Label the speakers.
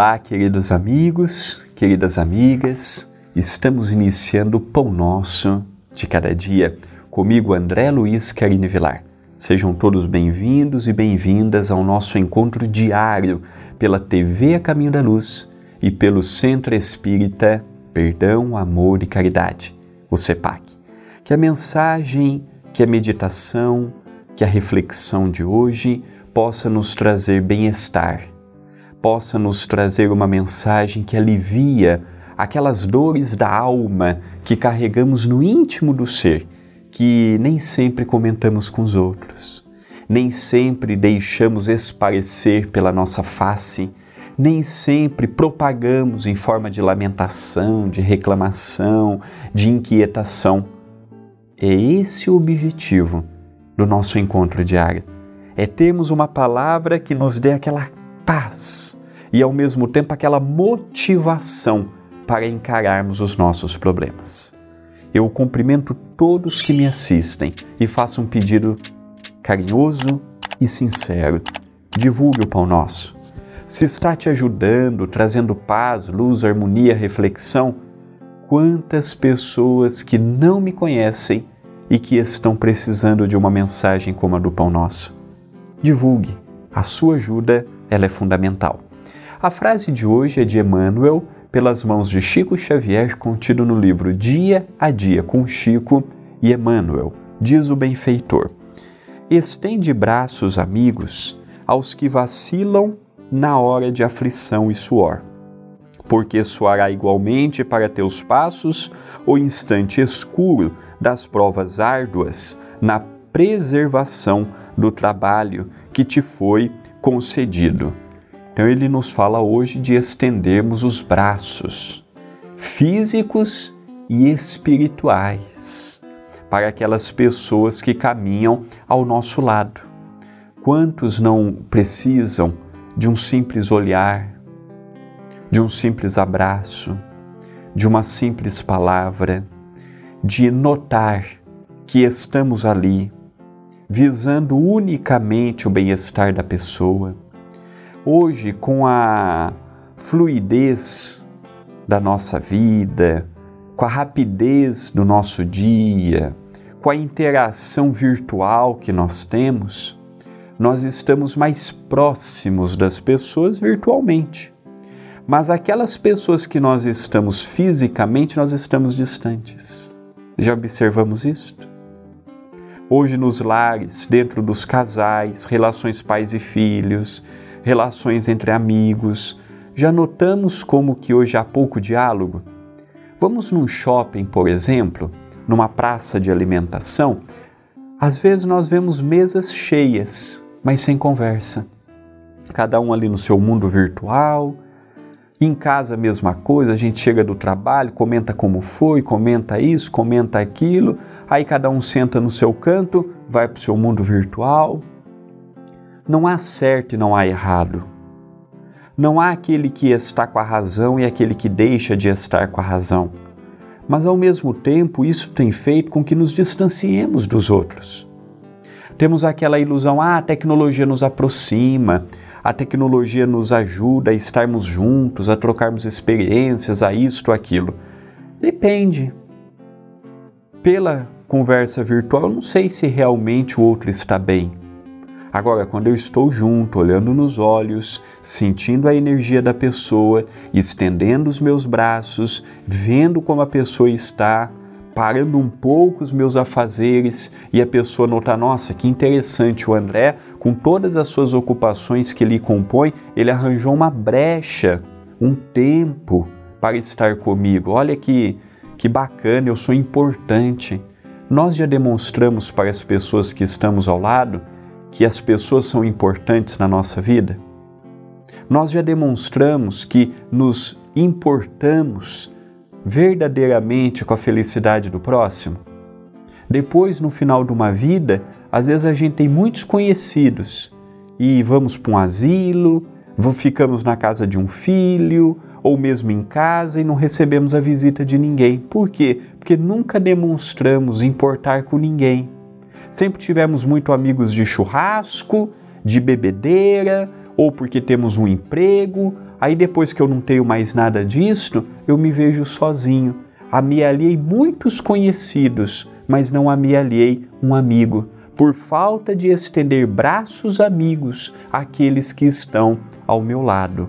Speaker 1: Olá, queridos amigos, queridas amigas, estamos iniciando o Pão Nosso de cada dia. Comigo, André Luiz Carine Vilar. Sejam todos bem-vindos e bem-vindas ao nosso encontro diário pela TV A Caminho da Luz e pelo Centro Espírita Perdão, Amor e Caridade, o CEPAC. Que a mensagem, que a meditação, que a reflexão de hoje possa nos trazer bem-estar possa nos trazer uma mensagem que alivia aquelas dores da alma que carregamos no íntimo do ser, que nem sempre comentamos com os outros, nem sempre deixamos esparecer pela nossa face, nem sempre propagamos em forma de lamentação, de reclamação, de inquietação. É esse o objetivo do nosso encontro diário. É termos uma palavra que nos dê aquela paz e ao mesmo tempo aquela motivação para encararmos os nossos problemas. Eu cumprimento todos que me assistem e faço um pedido carinhoso e sincero. Divulgue o Pão Nosso. Se está te ajudando, trazendo paz, luz, harmonia, reflexão, quantas pessoas que não me conhecem e que estão precisando de uma mensagem como a do Pão Nosso. Divulgue. A sua ajuda ela é fundamental. A frase de hoje é de Emmanuel, pelas mãos de Chico Xavier, contido no livro Dia a Dia com Chico e Emmanuel, diz o benfeitor. Estende braços amigos aos que vacilam na hora de aflição e suor, porque soará igualmente para teus passos o instante escuro das provas árduas na preservação do trabalho que te foi concedido. Então ele nos fala hoje de estendermos os braços físicos e espirituais para aquelas pessoas que caminham ao nosso lado. Quantos não precisam de um simples olhar, de um simples abraço, de uma simples palavra, de notar que estamos ali visando unicamente o bem-estar da pessoa. Hoje, com a fluidez da nossa vida, com a rapidez do nosso dia, com a interação virtual que nós temos, nós estamos mais próximos das pessoas virtualmente. Mas aquelas pessoas que nós estamos fisicamente, nós estamos distantes. Já observamos isto? Hoje, nos lares, dentro dos casais, relações pais e filhos, relações entre amigos, já notamos como que hoje há pouco diálogo? Vamos num shopping, por exemplo, numa praça de alimentação, às vezes nós vemos mesas cheias, mas sem conversa. Cada um ali no seu mundo virtual, em casa, a mesma coisa, a gente chega do trabalho, comenta como foi, comenta isso, comenta aquilo, aí cada um senta no seu canto, vai para o seu mundo virtual. Não há certo e não há errado. Não há aquele que está com a razão e aquele que deixa de estar com a razão. Mas ao mesmo tempo, isso tem feito com que nos distanciemos dos outros. Temos aquela ilusão, ah, a tecnologia nos aproxima, a tecnologia nos ajuda a estarmos juntos, a trocarmos experiências, a isto, aquilo. Depende. Pela conversa virtual, eu não sei se realmente o outro está bem. Agora, quando eu estou junto, olhando nos olhos, sentindo a energia da pessoa, estendendo os meus braços, vendo como a pessoa está, parando um pouco os meus afazeres e a pessoa nota, nossa, que interessante, o André, com todas as suas ocupações que lhe compõem, ele arranjou uma brecha, um tempo para estar comigo. Olha que, que bacana, eu sou importante. Nós já demonstramos para as pessoas que estamos ao lado que as pessoas são importantes na nossa vida? Nós já demonstramos que nos importamos verdadeiramente com a felicidade do próximo? Depois, no final de uma vida, às vezes a gente tem muitos conhecidos e vamos para um asilo, ficamos na casa de um filho ou mesmo em casa e não recebemos a visita de ninguém. Por quê? Porque nunca demonstramos importar com ninguém. Sempre tivemos muito amigos de churrasco, de bebedeira, ou porque temos um emprego, Aí depois que eu não tenho mais nada disto, eu me vejo sozinho. Amealhei muitos conhecidos, mas não amealhei um amigo, por falta de estender braços amigos àqueles que estão ao meu lado.